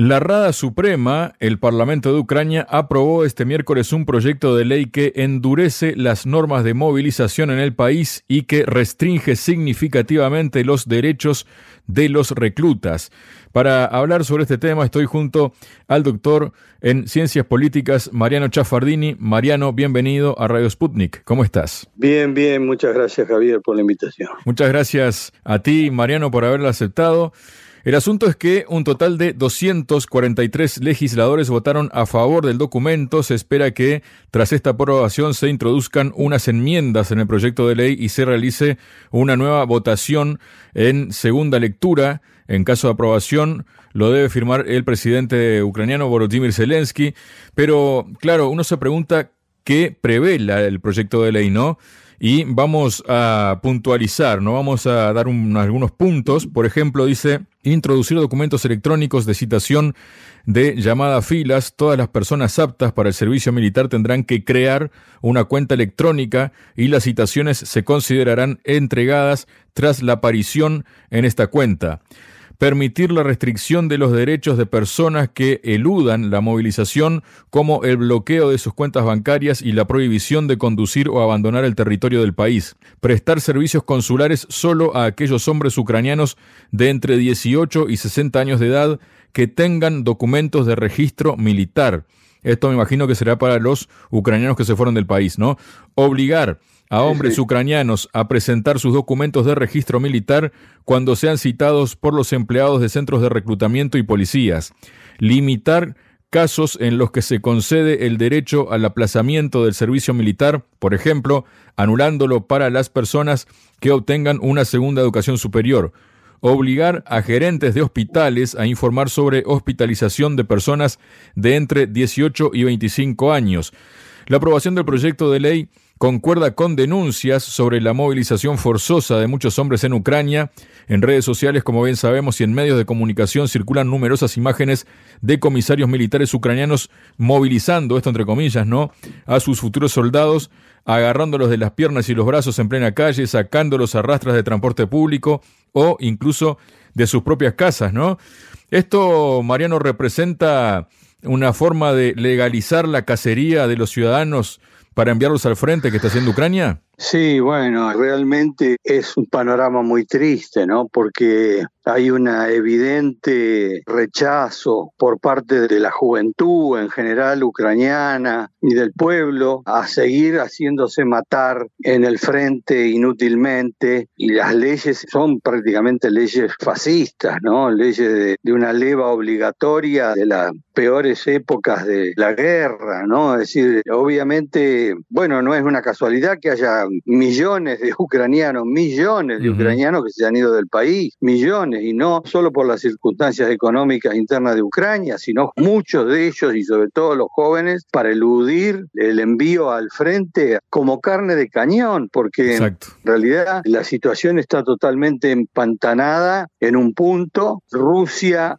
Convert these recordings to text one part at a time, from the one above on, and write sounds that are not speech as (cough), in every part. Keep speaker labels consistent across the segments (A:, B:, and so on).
A: La Rada Suprema, el Parlamento de Ucrania, aprobó este miércoles un proyecto de ley que endurece las normas de movilización en el país y que restringe significativamente los derechos de los reclutas. Para hablar sobre este tema estoy junto al doctor en Ciencias Políticas, Mariano Chafardini. Mariano, bienvenido a Radio Sputnik. ¿Cómo estás?
B: Bien, bien. Muchas gracias, Javier, por la invitación.
A: Muchas gracias a ti, Mariano, por haberla aceptado. El asunto es que un total de 243 legisladores votaron a favor del documento. Se espera que tras esta aprobación se introduzcan unas enmiendas en el proyecto de ley y se realice una nueva votación en segunda lectura. En caso de aprobación, lo debe firmar el presidente ucraniano Volodymyr Zelensky. Pero, claro, uno se pregunta qué prevé el proyecto de ley, ¿no? Y vamos a puntualizar, ¿no? Vamos a dar algunos puntos. Por ejemplo, dice introducir documentos electrónicos de citación de llamada a filas. Todas las personas aptas para el servicio militar tendrán que crear una cuenta electrónica y las citaciones se considerarán entregadas tras la aparición en esta cuenta permitir la restricción de los derechos de personas que eludan la movilización, como el bloqueo de sus cuentas bancarias y la prohibición de conducir o abandonar el territorio del país, prestar servicios consulares solo a aquellos hombres ucranianos de entre 18 y 60 años de edad que tengan documentos de registro militar. Esto me imagino que será para los ucranianos que se fueron del país, ¿no? Obligar a hombres ucranianos a presentar sus documentos de registro militar cuando sean citados por los empleados de centros de reclutamiento y policías, limitar casos en los que se concede el derecho al aplazamiento del servicio militar, por ejemplo, anulándolo para las personas que obtengan una segunda educación superior, obligar a gerentes de hospitales a informar sobre hospitalización de personas de entre 18 y 25 años. La aprobación del proyecto de ley concuerda con denuncias sobre la movilización forzosa de muchos hombres en Ucrania. En redes sociales, como bien sabemos, y en medios de comunicación circulan numerosas imágenes de comisarios militares ucranianos movilizando, esto entre comillas, ¿no?, a sus futuros soldados, agarrándolos de las piernas y los brazos en plena calle, sacándolos a rastras de transporte público o incluso de sus propias casas, ¿no? Esto, Mariano, representa una forma de legalizar la cacería de los ciudadanos para enviarlos al frente que está haciendo Ucrania?
B: Sí, bueno, realmente es un panorama muy triste, ¿no? Porque hay un evidente rechazo por parte de la juventud en general ucraniana y del pueblo a seguir haciéndose matar en el frente inútilmente y las leyes son prácticamente leyes fascistas, ¿no? Leyes de, una leva obligatoria de las peores épocas de la guerra, ¿no? Es decir, obviamente, bueno, no es una casualidad que haya millones de (laughs) ucranianos, millones de ucranianos que se han ido del país, millones, y no solo por las circunstancias económicas internas de Ucrania, sino muchos de ellos y sobre todo los jóvenes para eludir el envío al frente como carne de cañón, porque en realidad la situación está totalmente empantanada en un punto. Rusia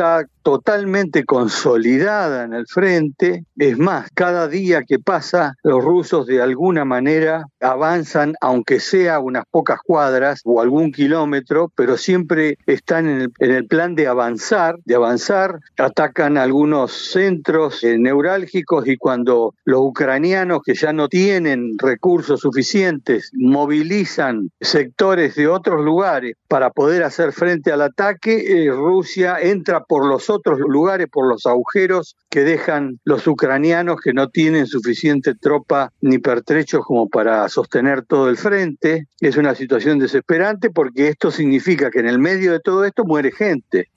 B: está totalmente consolidada en el frente. Es más, cada día que pasa, los rusos de alguna manera avanzan, aunque sea unas pocas cuadras o algún kilómetro, pero siempre están en el, plan de avanzar, de avanzar, atacan algunos centros eh, neurálgicos y cuando los ucranianos que ya no tienen recursos suficientes movilizan sectores de otros lugares para poder hacer frente al ataque, eh, Rusia entra por los otros lugares, por los agujeros que dejan los ucranianos que no tienen suficiente tropa ni pertrechos como para sostener todo el frente. Es una situación desesperante porque esto significa que en el medio de todo esto muere gente,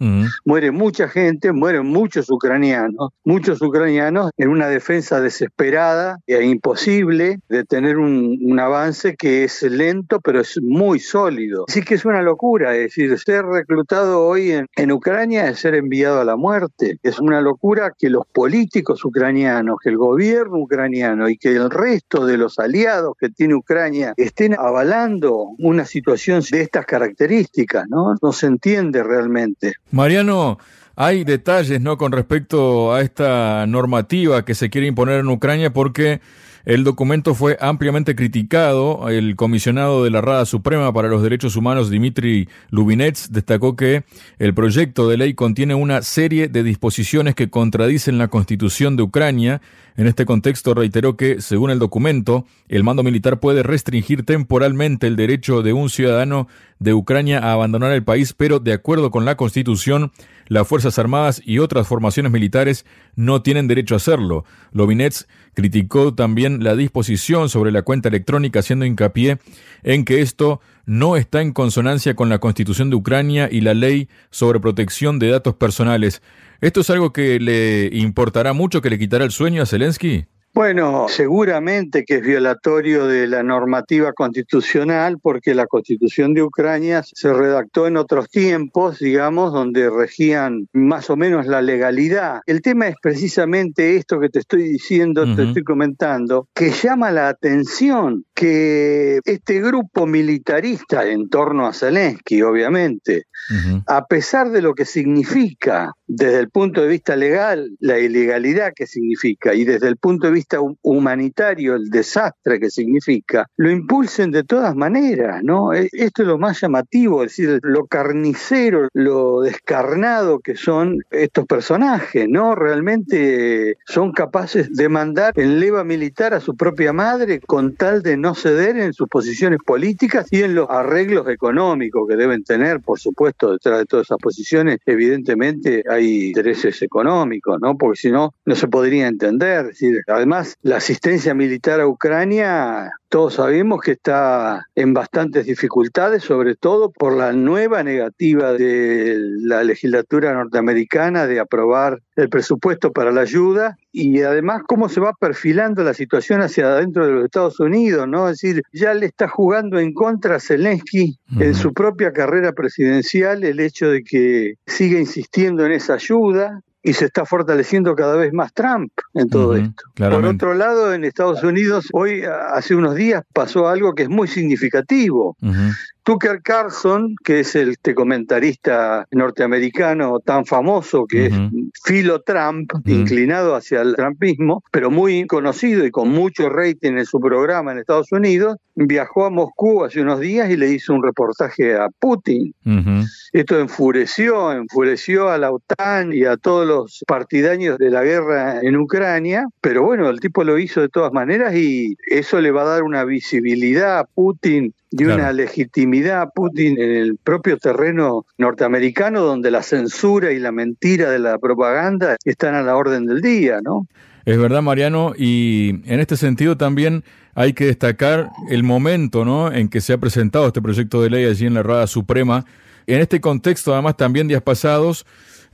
B: muere mucha gente, mueren muchos ucranianos, muchos ucranianos en una defensa desesperada e imposible de tener un, un avance que es lento pero es muy sólido. Así que es una locura, es decir, ser reclutado hoy en, en Ucrania es ser enviado a la muerte. Es una locura que los políticos ucranianos, que el gobierno ucraniano y que el resto de los aliados que tiene Ucrania estén avalando una situación de estas características, ¿no? No se entiende realmente.
A: Mariano, hay detalles, ¿no? Con respecto a esta normativa que se quiere imponer en Ucrania porque el documento fue ampliamente criticado. El comisionado de la Rada Suprema para los Derechos Humanos, Dmitry Lubinets, destacó que el proyecto de ley contiene una serie de disposiciones que contradicen la constitución de Ucrania. En este contexto reiteró que, según el documento, el mando militar puede restringir temporalmente el derecho de un ciudadano de Ucrania a abandonar el país, pero de acuerdo con la constitución, las Fuerzas Armadas y otras formaciones militares no tienen derecho a hacerlo. Lobinets criticó también la disposición sobre la cuenta electrónica, haciendo hincapié en que esto no está en consonancia con la Constitución de Ucrania y la ley sobre protección de datos personales. ¿Esto es algo que le importará mucho, que le quitará el sueño a Zelensky?
B: Bueno, seguramente que es violatorio de la normativa constitucional porque la constitución de Ucrania se redactó en otros tiempos, digamos, donde regían más o menos la legalidad. El tema es precisamente esto que te estoy diciendo, te estoy comentando, que llama la atención que este grupo militarista en torno a Zelensky, obviamente, a pesar de lo que significa desde el punto de vista legal, la ilegalidad que significa y desde el punto de vista humanitario, el desastre que significa, lo impulsen de todas maneras, ¿no? E, esto es lo más llamativo, es decir, lo carnicero, lo descarnado que son estos personajes, ¿no? Realmente son capaces de mandar en leva militar a su propia madre con tal de no ceder en sus posiciones políticas y en los arreglos económicos que deben tener, por supuesto, detrás de todas esas posiciones, evidentemente hay intereses económicos, ¿no? Porque si no, no se podría entender. Es decir, además la asistencia militar a Ucrania, todos sabemos que está en bastantes dificultades, sobre todo por la nueva negativa de la legislatura norteamericana de aprobar el presupuesto para la ayuda y además cómo se va perfilando la situación hacia adentro de los Estados Unidos, ¿no? Es decir, ya le está jugando en contra a Zelensky en su propia carrera presidencial el hecho de que siga insistiendo en esa ayuda, y se está fortaleciendo cada vez más Trump en todo esto. Por otro lado, en Estados Unidos, hoy, hace unos días, pasó algo que es muy significativo. Tucker Carlson, que es el este comentarista norteamericano tan famoso, que es filo Trump, inclinado hacia el trumpismo, pero muy conocido y con mucho rating en su programa en Estados Unidos, viajó a Moscú hace unos días y le hizo un reportaje a Putin. Esto enfureció, enfureció a la OTAN y a todos los partidaños de la guerra en Ucrania, pero bueno, el tipo lo hizo de todas maneras y eso le va a dar una visibilidad a Putin y una legitimidad a Putin en el propio terreno norteamericano donde la censura y la mentira de la propaganda están a la orden del día, ¿no?
A: Es verdad, Mariano, y en este sentido también hay que destacar el momento ¿no? en que se ha presentado este proyecto de ley allí en la Rada Suprema. En este contexto, además, también días pasados,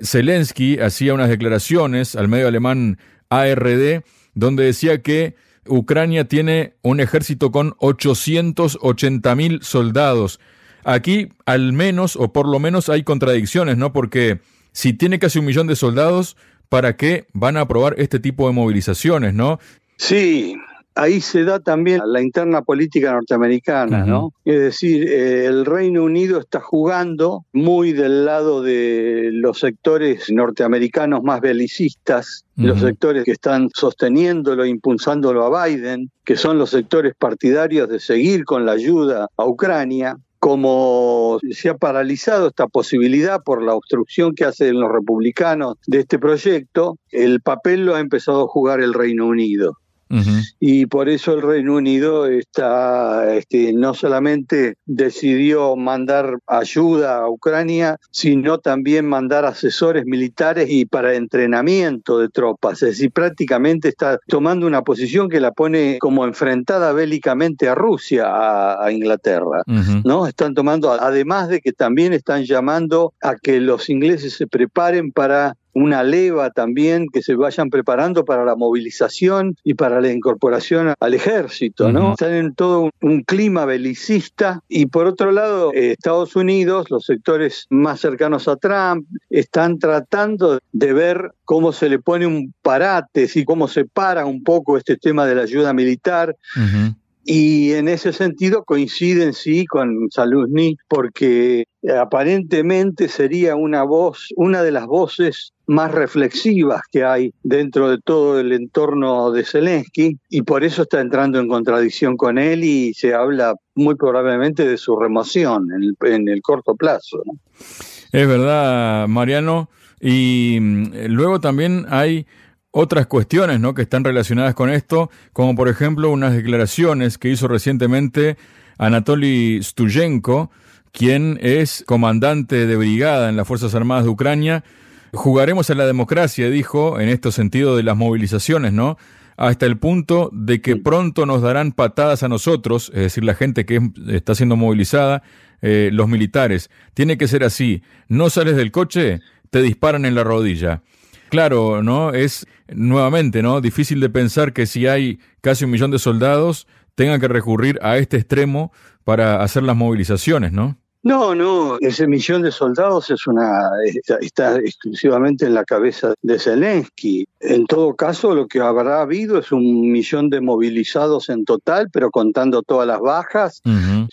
A: Zelensky hacía unas declaraciones al medio alemán ARD, donde decía que Ucrania tiene un ejército con 880 mil soldados. Aquí, al menos, o por lo menos, hay contradicciones, ¿no? Porque si tiene casi un millón de soldados, ¿para qué van a aprobar este tipo de movilizaciones, no?
B: Sí, ahí se da también la interna política norteamericana, ¿no? Es decir, eh, el Reino Unido está jugando muy del lado de los sectores norteamericanos más belicistas, los sectores que están sosteniéndolo, impulsándolo a Biden, que son los sectores partidarios de seguir con la ayuda a Ucrania, como se ha paralizado esta posibilidad por la obstrucción que hacen los republicanos de este proyecto, el papel lo ha empezado a jugar el Reino Unido. Y por eso el Reino Unido está, este, no solamente decidió mandar ayuda a Ucrania, sino también mandar asesores militares y para entrenamiento de tropas. Es decir, prácticamente está tomando una posición que la pone como enfrentada bélicamente a Rusia, a, Inglaterra. ¿no? Están tomando, además de que también están llamando a que los ingleses se preparen para una leva también que se vayan preparando para la movilización y para la incorporación al ejército, ¿no? Están en todo un, clima belicista y por otro lado eh, Estados Unidos, los sectores más cercanos a Trump, están tratando de ver cómo se le pone un parate, y cómo se para un poco este tema de la ayuda militar. Y en ese sentido coinciden sí con Saluzny porque aparentemente sería una voz, una de las voces más reflexivas que hay dentro de todo el entorno de Zelensky y por eso está entrando en contradicción con él y se habla muy probablemente de su remoción en el, corto plazo.
A: Es verdad, Mariano. Y mm, luego también hay otras cuestiones ¿no? que están relacionadas con esto, como por ejemplo unas declaraciones que hizo recientemente Anatoly Stuyenko, quien es comandante de brigada en las Fuerzas Armadas de Ucrania. Jugaremos a la democracia, dijo, en este sentido de las movilizaciones, ¿no? Hasta el punto de que pronto nos darán patadas a nosotros, es decir, la gente que está siendo movilizada, eh, los militares. Tiene que ser así. No sales del coche, te disparan en la rodilla. Claro, ¿no? Es nuevamente, ¿no? Difícil de pensar que si hay casi un millón de soldados tengan que recurrir a este extremo para hacer las movilizaciones, ¿no?
B: No, no, ese millón de soldados es una está, exclusivamente en la cabeza de Zelensky. En todo caso, lo que habrá habido es un millón de movilizados en total, pero contando todas las bajas,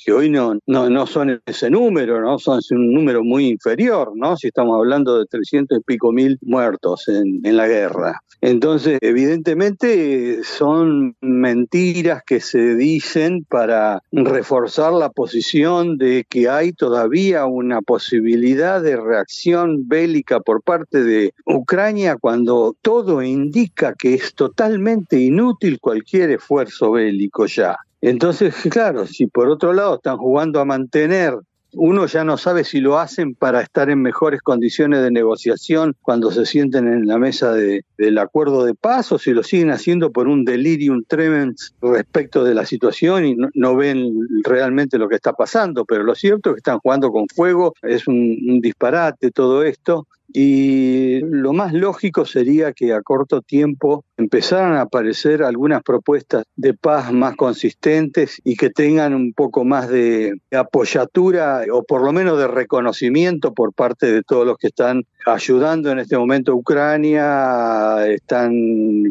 B: que hoy no, no, no son ese número, ¿no? Son un número muy inferior, ¿no? Si estamos hablando de 300 y pico mil muertos en, en la guerra. Entonces, evidentemente son mentiras que se dicen para reforzar la posición de que hay todavía una posibilidad de reacción bélica por parte de Ucrania cuando todo indica que es totalmente inútil cualquier esfuerzo bélico ya. Entonces, claro, si por otro lado están jugando a mantener uno ya no sabe si lo hacen para estar en mejores condiciones de negociación cuando se sienten en la mesa del acuerdo de paz o si lo siguen haciendo por un delirium tremens respecto de la situación y no, ven realmente lo que está pasando. Pero lo cierto es que están jugando con fuego, es un disparate todo esto. Y lo más lógico sería que a corto tiempo empezaran a aparecer algunas propuestas de paz más consistentes y que tengan un poco más de apoyatura o por lo menos de reconocimiento por parte de todos los que están ayudando en este momento a Ucrania, están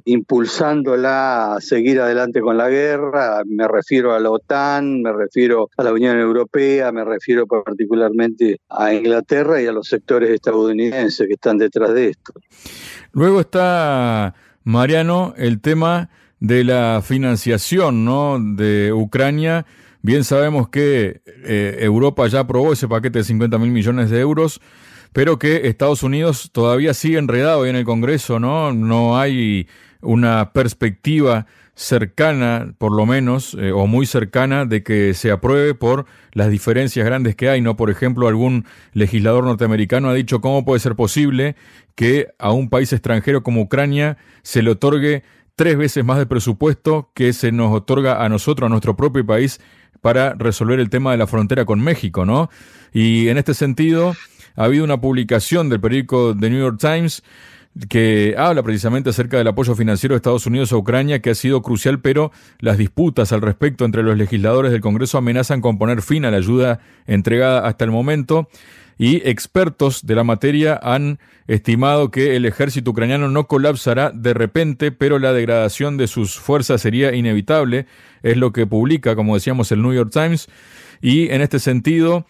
B: impulsándola a seguir adelante con la guerra. Me refiero a la OTAN, me refiero a la Unión Europea, me refiero particularmente a Inglaterra y a los sectores estadounidenses que están detrás de esto.
A: Luego está, Mariano, el tema de la financiación ¿no? de Ucrania. Bien sabemos que eh, Europa ya aprobó ese paquete de 50 mil millones de euros pero que Estados Unidos todavía sigue enredado ahí en el Congreso, ¿no? No hay una perspectiva cercana, por lo menos, eh, o muy cercana, de que se apruebe por las diferencias grandes que hay, ¿no? Por ejemplo, algún legislador norteamericano ha dicho cómo puede ser posible que a un país extranjero como Ucrania se le otorgue tres veces más de presupuesto que se nos otorga a nosotros, a nuestro propio país, para resolver el tema de la frontera con México, ¿no? Y en este sentido, ha habido una publicación del periódico The New York Times que habla precisamente acerca del apoyo financiero de Estados Unidos a Ucrania, que ha sido crucial, pero las disputas al respecto entre los legisladores del Congreso amenazan con poner fin a la ayuda entregada hasta el momento. Y expertos de la materia han estimado que el ejército ucraniano no colapsará de repente, pero la degradación de sus fuerzas sería inevitable. Es lo que publica, como decíamos, el New York Times. Y en este sentido,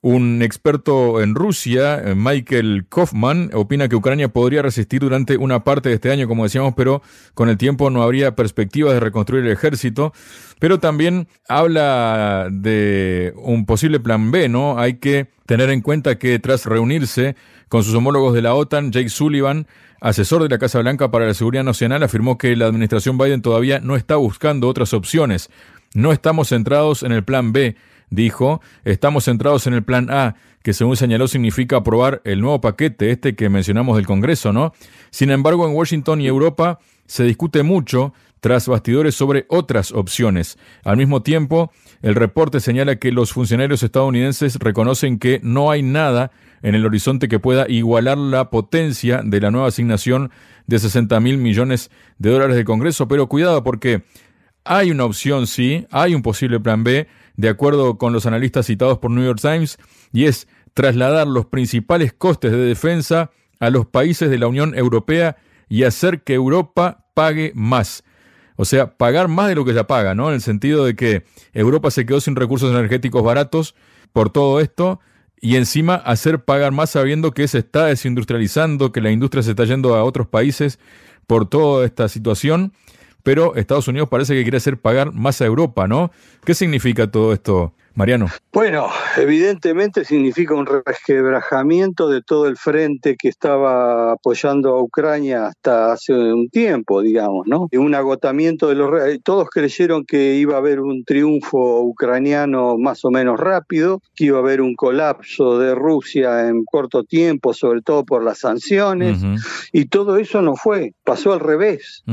A: un experto en Rusia, eh, Michael Kaufman, opina que Ucrania podría resistir durante una parte de este año, como decíamos, pero con el tiempo no habría perspectivas de reconstruir el ejército. Pero también habla de un posible plan B, ¿no? Hay que tener en cuenta que tras reunirse con sus homólogos de la OTAN, Jake Sullivan, asesor de la Casa Blanca para la Seguridad Nacional, afirmó que la administración Biden todavía no está buscando otras opciones. No estamos centrados en el plan B, dijo, estamos centrados en el plan A, que según señaló significa aprobar el nuevo paquete, este que mencionamos del Congreso, ¿no? Sin embargo, en Washington y Europa se discute mucho tras bastidores sobre otras opciones. Al mismo tiempo, el reporte señala que los funcionarios estadounidenses reconocen que no hay nada en el horizonte que pueda igualar la potencia de la nueva asignación de 60 mil millones de dólares del Congreso, pero cuidado porque hay una opción, sí, hay un posible plan B, de acuerdo con los analistas citados por New York Times, y es trasladar los principales costes de defensa a los países de la Unión Europea y hacer que Europa pague más. O sea, pagar más de lo que ya paga, ¿no? En el sentido de que Europa se quedó sin recursos energéticos baratos por todo esto y encima hacer pagar más sabiendo que se está desindustrializando, que la industria se está yendo a otros países por toda esta situación, pero Estados Unidos parece que quiere hacer pagar más a Europa, ¿no? ¿Qué significa todo esto, Mariano.
B: Bueno, evidentemente significa un resquebrajamiento de todo el frente que estaba apoyando a Ucrania hasta hace un tiempo, digamos, ¿no? Un agotamiento de los... Todos creyeron que iba a haber un triunfo ucraniano más o menos rápido, que iba a haber un colapso de Rusia en corto tiempo, sobre todo por las sanciones, y todo eso no fue, pasó al revés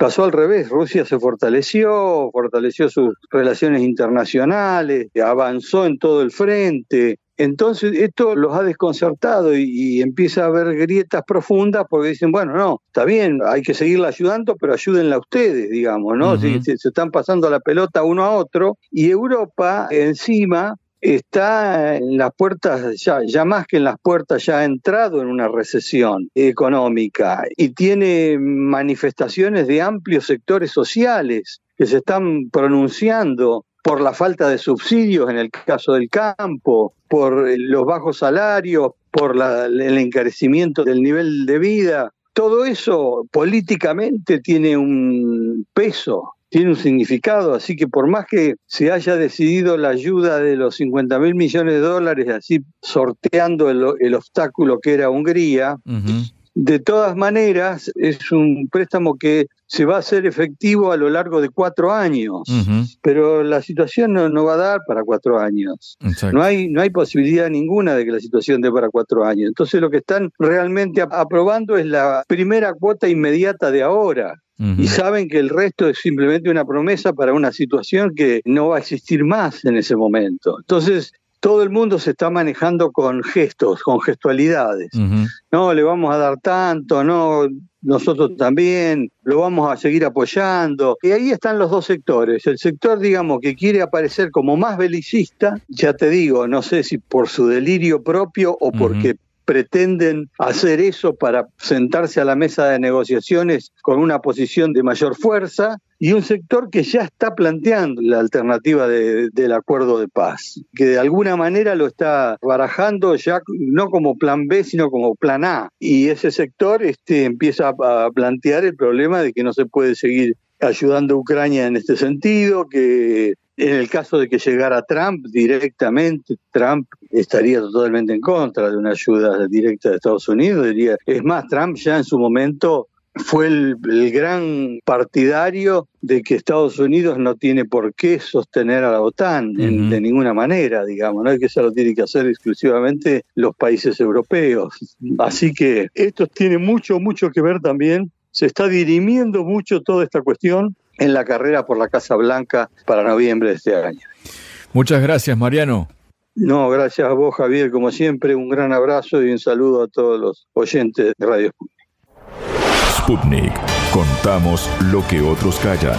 B: pasó al revés, Rusia se fortaleció, fortaleció sus relaciones internacionales, avanzó en todo el frente. Entonces esto los ha desconcertado y, empieza a haber grietas profundas porque dicen, bueno, no, está bien, hay que seguirla ayudando, pero ayúdenla ustedes, digamos, ¿no? se, se, están pasando la pelota uno a otro y Europa encima está en las puertas, ya, ya más que en las puertas, ya ha entrado en una recesión económica y tiene manifestaciones de amplios sectores sociales que se están pronunciando por la falta de subsidios en el caso del campo, por los bajos salarios, por el encarecimiento del nivel de vida. Todo eso políticamente tiene un peso tiene un significado, así que por más que se haya decidido la ayuda de los 50 mil millones de dólares, así sorteando el, obstáculo que era Hungría, de todas maneras es un préstamo que se va a hacer efectivo a lo largo de cuatro años, pero la situación no, va a dar para cuatro años. No hay, no hay posibilidad ninguna de que la situación dé para cuatro años. Entonces lo que están realmente aprobando es la primera cuota inmediata de ahora y saben que el resto es simplemente una promesa para una situación que no va a existir más en ese momento. Entonces, todo el mundo se está manejando con gestos, con gestualidades. No, le vamos a dar tanto, no, nosotros también, lo vamos a seguir apoyando. Y ahí están los dos sectores. El sector, digamos, que quiere aparecer como más belicista, ya te digo, no sé si por su delirio propio o porque pretenden hacer eso para sentarse a la mesa de negociaciones con una posición de mayor fuerza y un sector que ya está planteando la alternativa del acuerdo de paz, que de alguna manera lo está barajando ya no como plan B, sino como plan A. Y ese sector este, empieza a plantear el problema de que no se puede seguir ayudando a Ucrania en este sentido, que en el caso de que llegara Trump directamente, Trump estaría totalmente en contra de una ayuda directa de Estados Unidos. Diría, es más, Trump ya en su momento fue el, gran partidario de que Estados Unidos no tiene por qué sostener a la OTAN de ninguna manera, digamos, no es que eso lo tiene que hacer exclusivamente los países europeos. Así que esto tiene mucho, mucho que ver también, se está dirimiendo mucho toda esta cuestión en la carrera por la Casa Blanca para noviembre de este año.
A: Muchas gracias, Mariano.
B: No, gracias a vos, Javier, como siempre, un gran abrazo y un saludo a todos los oyentes de Radio Sputnik.
C: Sputnik, contamos lo que otros callan.